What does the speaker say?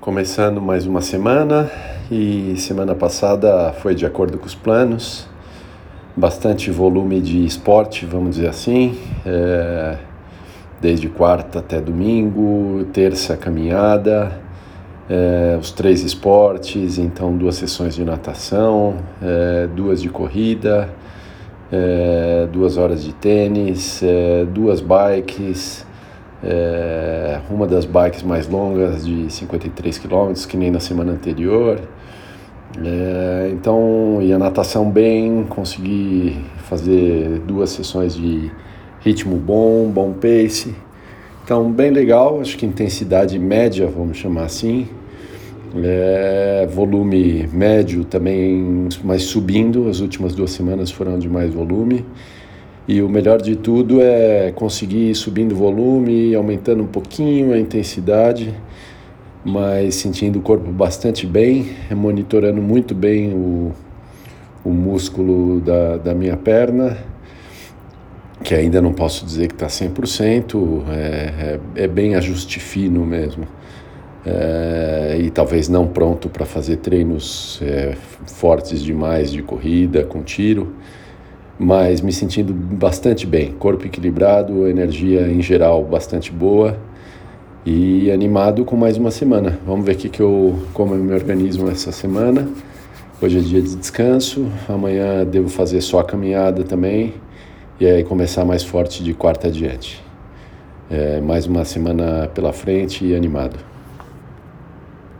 começando mais uma semana e semana passada foi de acordo com os planos, bastante volume de esporte, vamos dizer assim, é, desde quarta até domingo, terça caminhada, é, os três esportes, então duas sessões de natação, é, duas de corrida, é, duas horas de tênis, é, duas bikes é, uma das bikes mais longas de 53 km, que nem na semana anterior. É, então, e a natação bem, consegui fazer duas sessões de ritmo bom, bom pace. Então, bem legal, acho que intensidade média, vamos chamar assim. É, volume médio também, mas subindo. As últimas duas semanas foram de mais volume. E o melhor de tudo é conseguir ir subindo o volume, aumentando um pouquinho a intensidade, mas sentindo o corpo bastante bem, monitorando muito bem o, o músculo da, da minha perna, que ainda não posso dizer que está 100%, é, é, é bem ajuste fino mesmo. É, e talvez não pronto para fazer treinos é, fortes demais de corrida com tiro mas me sentindo bastante bem, corpo equilibrado, energia em geral bastante boa e animado com mais uma semana. Vamos ver que que eu como eu me organizo essa semana. Hoje é dia de descanso, amanhã devo fazer só a caminhada também e aí começar mais forte de quarta adiante. É, mais uma semana pela frente e animado.